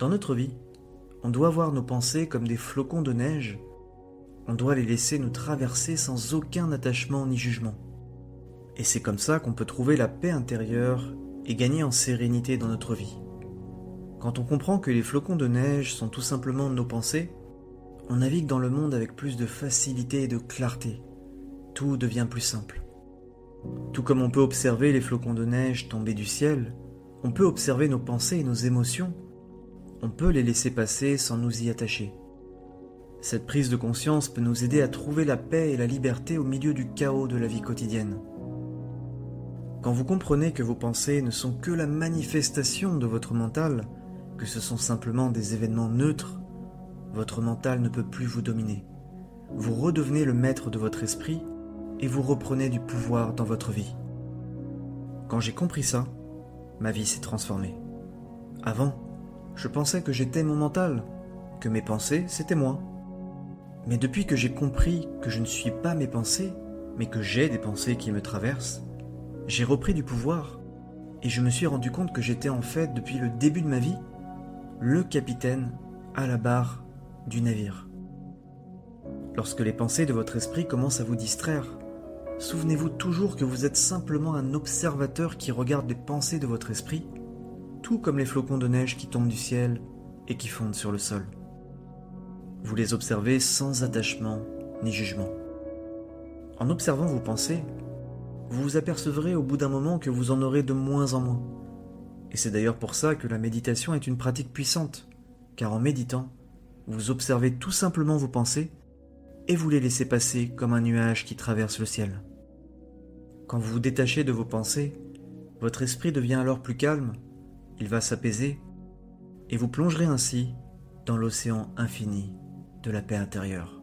Dans notre vie, on doit voir nos pensées comme des flocons de neige. On doit les laisser nous traverser sans aucun attachement ni jugement. Et c'est comme ça qu'on peut trouver la paix intérieure et gagner en sérénité dans notre vie. Quand on comprend que les flocons de neige sont tout simplement nos pensées, on navigue dans le monde avec plus de facilité et de clarté. Tout devient plus simple. Tout comme on peut observer les flocons de neige tomber du ciel, on peut observer nos pensées et nos émotions. On peut les laisser passer sans nous y attacher. Cette prise de conscience peut nous aider à trouver la paix et la liberté au milieu du chaos de la vie quotidienne. Quand vous comprenez que vos pensées ne sont que la manifestation de votre mental, que ce sont simplement des événements neutres, votre mental ne peut plus vous dominer. Vous redevenez le maître de votre esprit et vous reprenez du pouvoir dans votre vie. Quand j'ai compris ça, ma vie s'est transformée. Avant, je pensais que j'étais mon mental, que mes pensées, c'était moi. Mais depuis que j'ai compris que je ne suis pas mes pensées, mais que j'ai des pensées qui me traversent, j'ai repris du pouvoir et je me suis rendu compte que j'étais en fait, depuis le début de ma vie, le capitaine à la barre du navire. Lorsque les pensées de votre esprit commencent à vous distraire, souvenez-vous toujours que vous êtes simplement un observateur qui regarde les pensées de votre esprit, comme les flocons de neige qui tombent du ciel et qui fondent sur le sol. Vous les observez sans attachement ni jugement. En observant vos pensées, vous vous apercevrez au bout d'un moment que vous en aurez de moins en moins. Et c'est d'ailleurs pour ça que la méditation est une pratique puissante, car en méditant, vous observez tout simplement vos pensées et vous les laissez passer comme un nuage qui traverse le ciel. Quand vous vous détachez de vos pensées, votre esprit devient alors plus calme, il va s'apaiser, et vous plongerez ainsi dans l'océan infini de la paix intérieure.